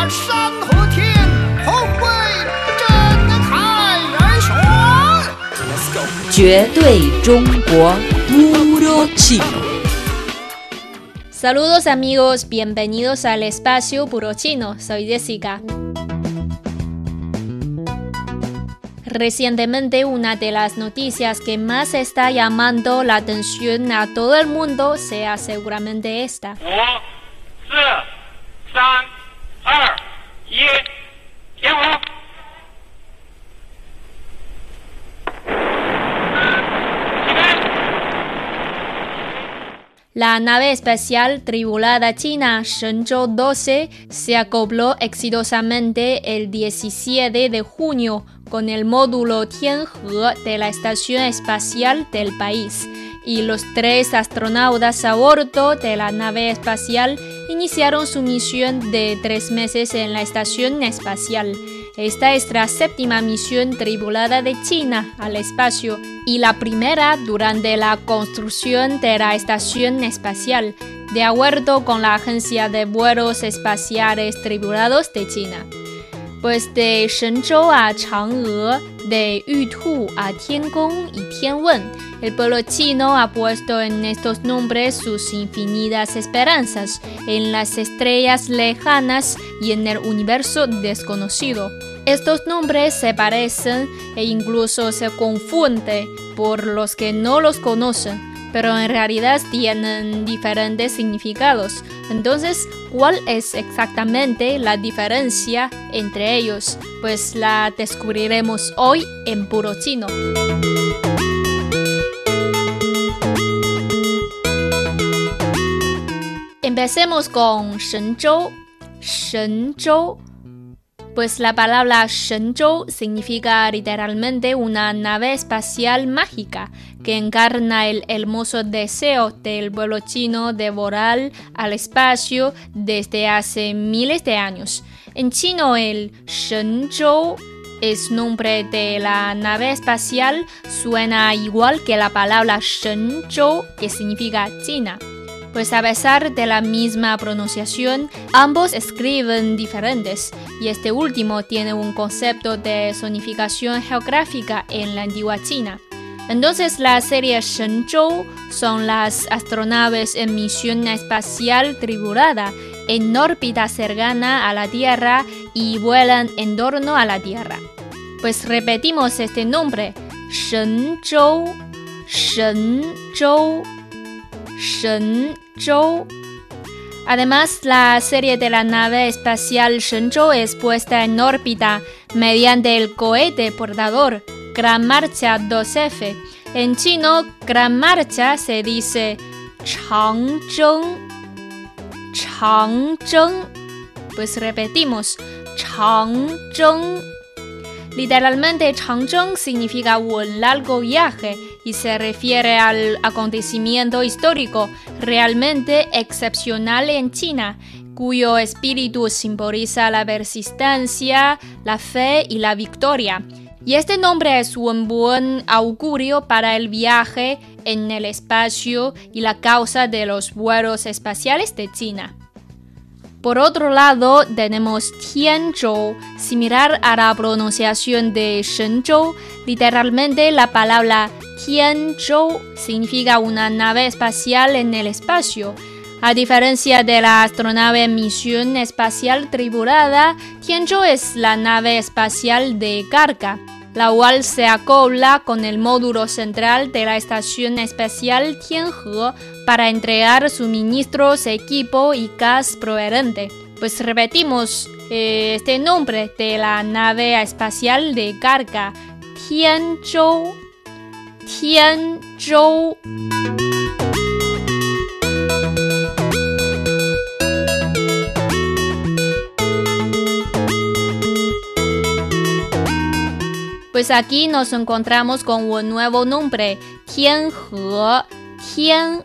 把山和天同为真开而选。绝对中国 puro chino. Saludos amigos, bienvenidos al espacio Puro Chino. Soy Jessica. Recientemente una de las noticias que más está llamando la atención a todo el mundo sea seguramente esta. 五、四、三、 二、一，点火！ La nave espacial tribulada china Shenzhou 12 se acopló exitosamente el 17 de junio con el módulo Tianhe de la Estación Espacial del país y los tres astronautas a bordo de la nave espacial iniciaron su misión de tres meses en la Estación Espacial. Esta es la séptima misión tripulada de China al espacio y la primera durante la construcción de la Estación Espacial, de acuerdo con la Agencia de Vuelos Espaciales Tripulados de China. Pues de Shenzhou a Chang'e, de Yutu a Tiangong y Tianwen, el pueblo chino ha puesto en estos nombres sus infinitas esperanzas en las estrellas lejanas y en el universo desconocido. Estos nombres se parecen e incluso se confunden por los que no los conocen pero en realidad tienen diferentes significados. Entonces, ¿cuál es exactamente la diferencia entre ellos? Pues la descubriremos hoy en puro chino. Empecemos con Shenzhou. Shenzhou pues la palabra Shenzhou significa literalmente una nave espacial mágica que encarna el hermoso deseo del pueblo chino de volar al espacio desde hace miles de años. En chino el Shenzhou es nombre de la nave espacial, suena igual que la palabra Shenzhou que significa China pues a pesar de la misma pronunciación, ambos escriben diferentes, y este último tiene un concepto de zonificación geográfica en la antigua China. Entonces la serie Shenzhou son las astronaves en misión espacial tribulada en órbita cercana a la Tierra y vuelan en torno a la Tierra. Pues repetimos este nombre, Shenzhou, Shenzhou. Shenzhou. Además, la serie de la nave espacial Shenzhou es puesta en órbita mediante el cohete portador Gran Marcha 2F. En chino, Gran Marcha se dice Changzheng. Changzheng. Pues repetimos, Changzheng. Literalmente, Changzheng significa un largo viaje y se refiere al acontecimiento histórico realmente excepcional en China, cuyo espíritu simboliza la persistencia, la fe y la victoria. Y este nombre es un buen augurio para el viaje en el espacio y la causa de los vuelos espaciales de China. Por otro lado, tenemos Tianzhou, similar a la pronunciación de Shenzhou. Literalmente, la palabra Tianzhou significa una nave espacial en el espacio. A diferencia de la astronave Misión Espacial Tripulada, Tianzhou es la nave espacial de carga la cual se acopla con el módulo central de la Estación Espacial Tianhe para entregar suministros, equipo y gas proveedente. Pues repetimos eh, este nombre de la nave espacial de carga, Tianzhou. Tianzhou. Pues aquí nos encontramos con un nuevo nombre, Tianhe. Tianhe.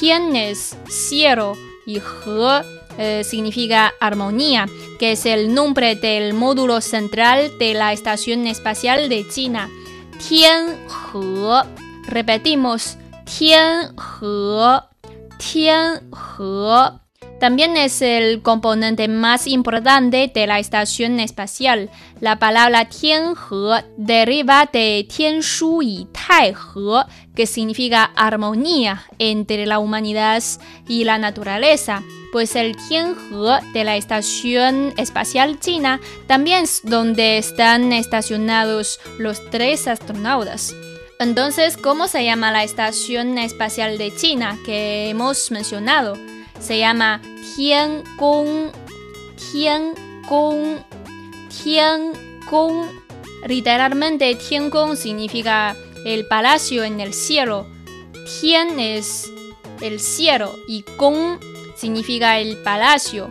Tian es cielo y He eh, significa armonía, que es el nombre del módulo central de la Estación Espacial de China. Tianhe. Repetimos, Tianhe. Tianhe. También es el componente más importante de la estación espacial. La palabra Tianhe deriva de Tianshu y Taihe, que significa armonía entre la humanidad y la naturaleza. Pues el Tianhe de la estación espacial china también es donde están estacionados los tres astronautas. Entonces, ¿cómo se llama la estación espacial de China que hemos mencionado? Se llama Tiangong, Tiangong, Tiangong. Literalmente Tiangong significa el palacio en el cielo. Tian es el cielo y Gong significa el palacio.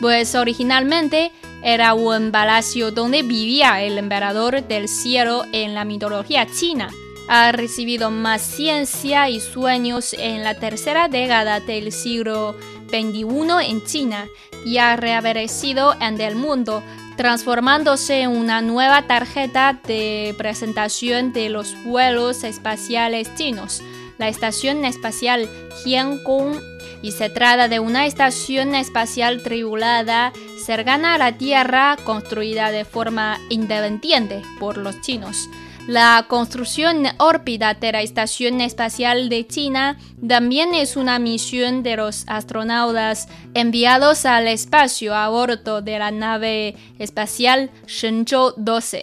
Pues originalmente era un palacio donde vivía el emperador del cielo en la mitología china ha recibido más ciencia y sueños en la tercera década del siglo XXI en China y ha reaparecido en el mundo, transformándose en una nueva tarjeta de presentación de los vuelos espaciales chinos, la Estación Espacial Tiangong, y se trata de una estación espacial tribulada cercana a la Tierra construida de forma independiente por los chinos. La construcción órbita de la Estación Espacial de China también es una misión de los astronautas enviados al espacio a bordo de la nave espacial Shenzhou 12.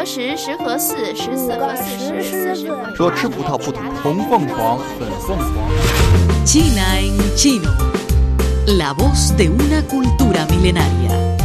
四合十，十合四，十四合四十，四十合。说吃葡萄不吐红凤凰，粉凤凰。 China en chino. La voz de una cultura milenaria.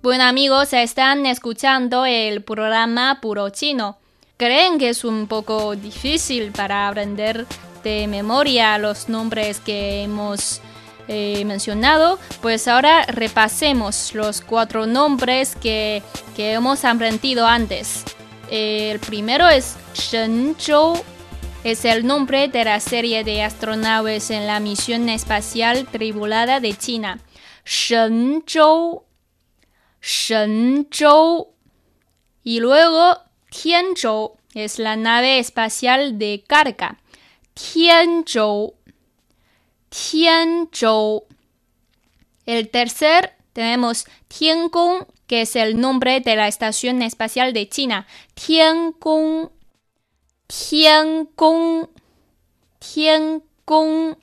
Bueno amigos, están escuchando el programa Puro Chino. ¿Creen que es un poco difícil para aprender de memoria los nombres que hemos eh, mencionado? Pues ahora repasemos los cuatro nombres que, que hemos aprendido antes. El primero es Shenzhou. Es el nombre de la serie de astronaves en la misión espacial tribulada de China. Shenzhou. Shenzhou. Y luego Tianzhou es la nave espacial de carga. Tianzhou. Tianzhou. El tercer tenemos Tiangong, que es el nombre de la estación espacial de China. Tiangong. Tiangong. Tiangong.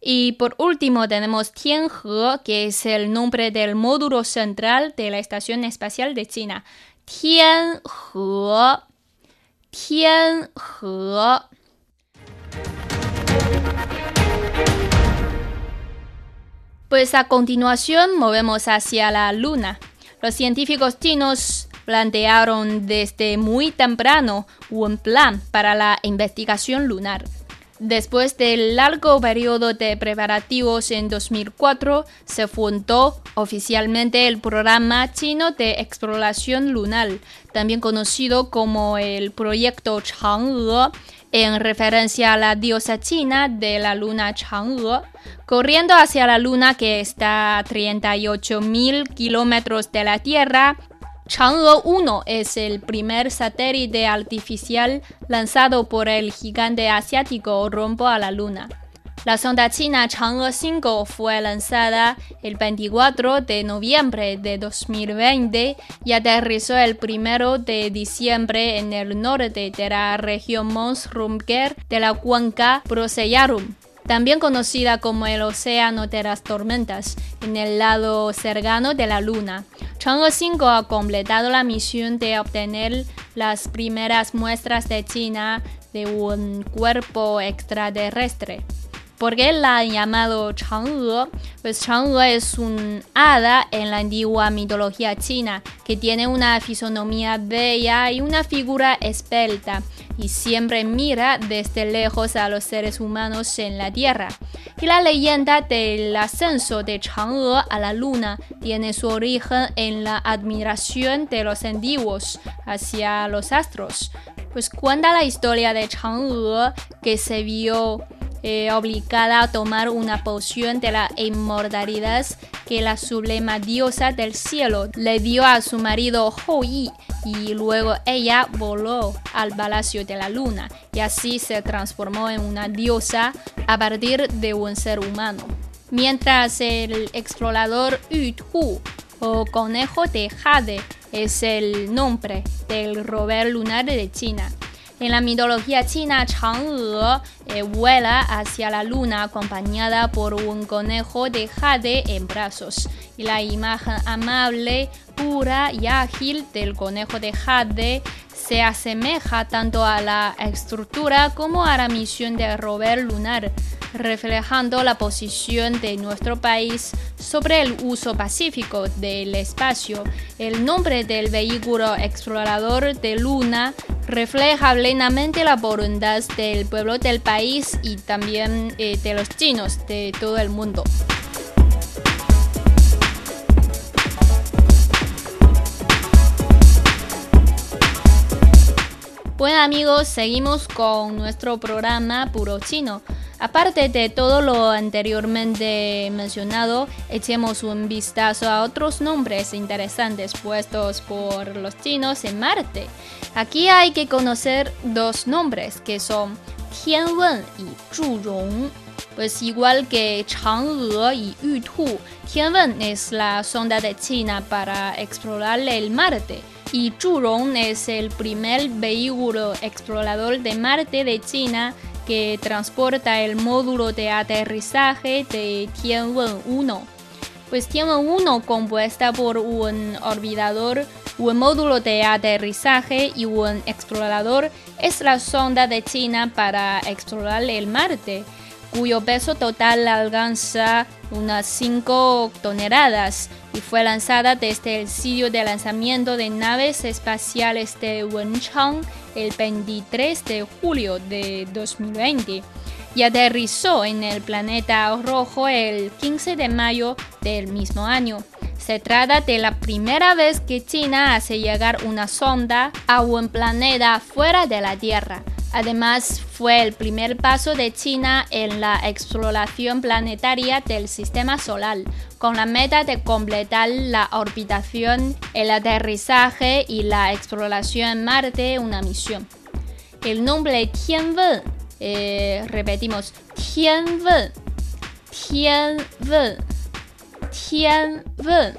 Y por último tenemos Tianhe, que es el nombre del módulo central de la Estación Espacial de China. Tianhe. Tianhe. Pues a continuación movemos hacia la Luna. Los científicos chinos plantearon desde muy temprano un plan para la investigación lunar. Después del largo periodo de preparativos en 2004, se fundó oficialmente el programa chino de exploración lunar, también conocido como el proyecto Chang'e, en referencia a la diosa china de la luna Chang'e, corriendo hacia la luna que está a 38.000 kilómetros de la Tierra. Chang'e 1 es el primer satélite artificial lanzado por el gigante asiático rumbo a la Luna. La sonda china Chang'e 5 fue lanzada el 24 de noviembre de 2020 y aterrizó el 1 de diciembre en el norte de la región Mons Rumker de la cuenca Procellarum también conocida como el Océano de las Tormentas, en el lado cercano de la Luna. Chang'e 5 ha completado la misión de obtener las primeras muestras de China de un cuerpo extraterrestre. ¿Por qué la han llamado Chang'e? Pues Chang'e es un hada en la antigua mitología china que tiene una fisonomía bella y una figura esbelta y siempre mira desde lejos a los seres humanos en la Tierra. Y la leyenda del ascenso de Chang'e a la Luna tiene su origen en la admiración de los antiguos hacia los astros. Pues cuenta la historia de Chang'e que se vio eh, obligada a tomar una poción de la inmortalidad que la sublema diosa del cielo le dio a su marido Hou Yi y luego ella voló al palacio de la luna y así se transformó en una diosa a partir de un ser humano. Mientras el explorador Yu Tu o conejo de Jade es el nombre del rover lunar de China. En la mitología china, Chang'e eh, vuela hacia la luna acompañada por un conejo de jade en brazos. Y la imagen amable, pura y ágil del conejo de jade se asemeja tanto a la estructura como a la misión del rover lunar, reflejando la posición de nuestro país sobre el uso pacífico del espacio. El nombre del vehículo explorador de Luna refleja plenamente la voluntad del pueblo del país y también eh, de los chinos de todo el mundo. Bueno amigos, seguimos con nuestro programa Puro Chino. Aparte de todo lo anteriormente mencionado, echemos un vistazo a otros nombres interesantes puestos por los chinos en Marte. Aquí hay que conocer dos nombres que son Tianwen y Zhurong. Pues igual que Chang'e y Yutu, Tianwen es la sonda de China para explorar el Marte y Zhurong es el primer vehículo explorador de Marte de China que transporta el módulo de aterrizaje de Tianwen-1. Pues Tianwen-1 compuesta por un orbitador, un módulo de aterrizaje y un explorador es la sonda de China para explorar el Marte, cuyo peso total alcanza unas 5 toneladas y fue lanzada desde el sitio de lanzamiento de naves espaciales de Wenchang el 23 de julio de 2020 y aterrizó en el planeta rojo el 15 de mayo del mismo año. Se trata de la primera vez que China hace llegar una sonda a un planeta fuera de la Tierra. Además, fue el primer paso de China en la exploración planetaria del sistema solar, con la meta de completar la orbitación, el aterrizaje y la exploración en Marte, una misión. El nombre Tianwen, eh, repetimos, Tianwen, Tianwen, Tianwen.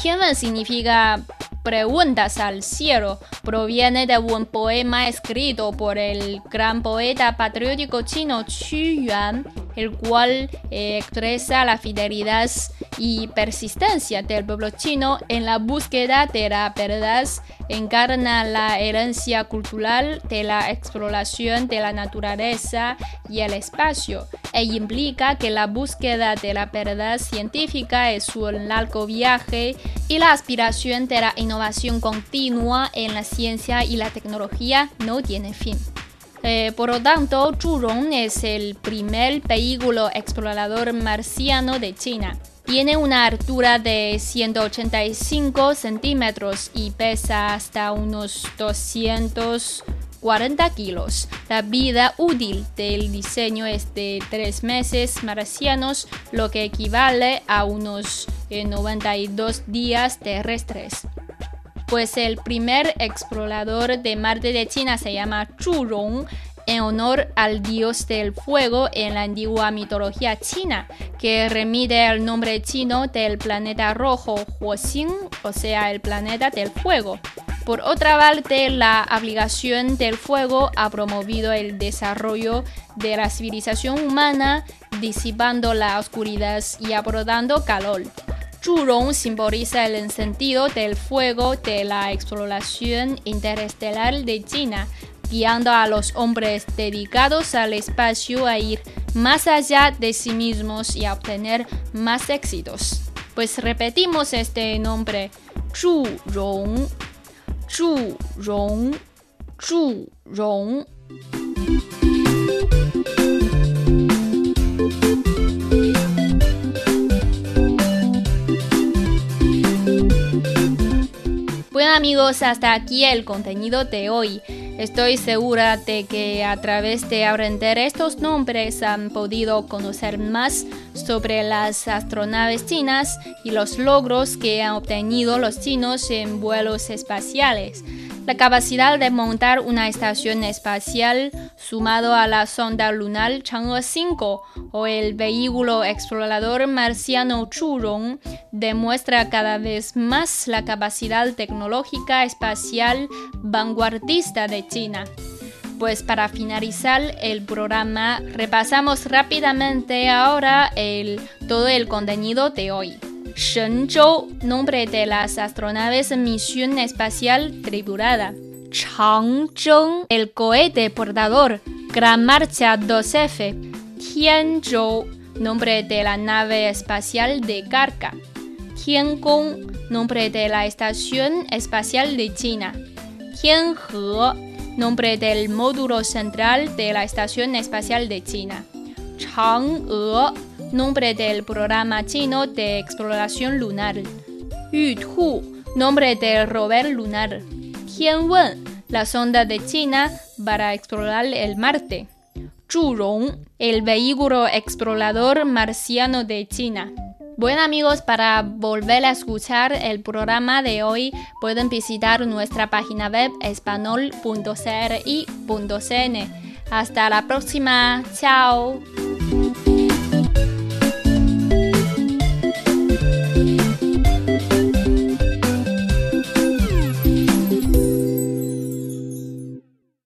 Tianwen significa preguntas al cielo proviene de un poema escrito por el gran poeta patriótico chino Qu Yuan, el cual eh, expresa la fidelidad y persistencia del pueblo chino en la búsqueda de la verdad, encarna la herencia cultural de la exploración de la naturaleza y el espacio, e implica que la búsqueda de la verdad científica es un largo viaje y la aspiración de la innovación continua en la ciencia y la tecnología no tiene fin. Eh, por lo tanto, Zhurong es el primer vehículo explorador marciano de China. Tiene una altura de 185 centímetros y pesa hasta unos 240 kilos. La vida útil del diseño es de 3 meses marcianos, lo que equivale a unos 92 eh, días terrestres pues el primer explorador de Marte de China se llama Zhurong en honor al dios del fuego en la antigua mitología china, que remite al nombre chino del planeta rojo Huoxing, o sea, el planeta del fuego. Por otra parte, la aplicación del fuego ha promovido el desarrollo de la civilización humana, disipando la oscuridad y aportando calor. Zhurong simboliza el sentido del fuego de la exploración interestelar de China, guiando a los hombres dedicados al espacio a ir más allá de sí mismos y a obtener más éxitos. Pues repetimos este nombre, Zhurong, Zhurong, Zhu Amigos, hasta aquí el contenido de hoy. Estoy segura de que a través de aprender estos nombres han podido conocer más sobre las astronaves chinas y los logros que han obtenido los chinos en vuelos espaciales. La capacidad de montar una estación espacial sumado a la sonda lunar Chang'e 5 o el vehículo explorador marciano Churong demuestra cada vez más la capacidad tecnológica espacial vanguardista de China. Pues para finalizar el programa repasamos rápidamente ahora el, todo el contenido de hoy. Shenzhou, nombre de las astronaves Misión Espacial Tripulada. Changzheng, el cohete portador, Gran Marcha 2F. Tianzhou, nombre de la nave espacial de carga. Tiangong, nombre de la Estación Espacial de China. Tianhe, nombre del módulo central de la Estación Espacial de China. Chang'e, nombre del programa chino de exploración lunar. Yutu, nombre del rover lunar. Tianwen, la sonda de China para explorar el Marte. Zhurong, el vehículo explorador marciano de China. Bueno amigos, para volver a escuchar el programa de hoy pueden visitar nuestra página web espanol.cri.cn. Hasta la próxima, chao.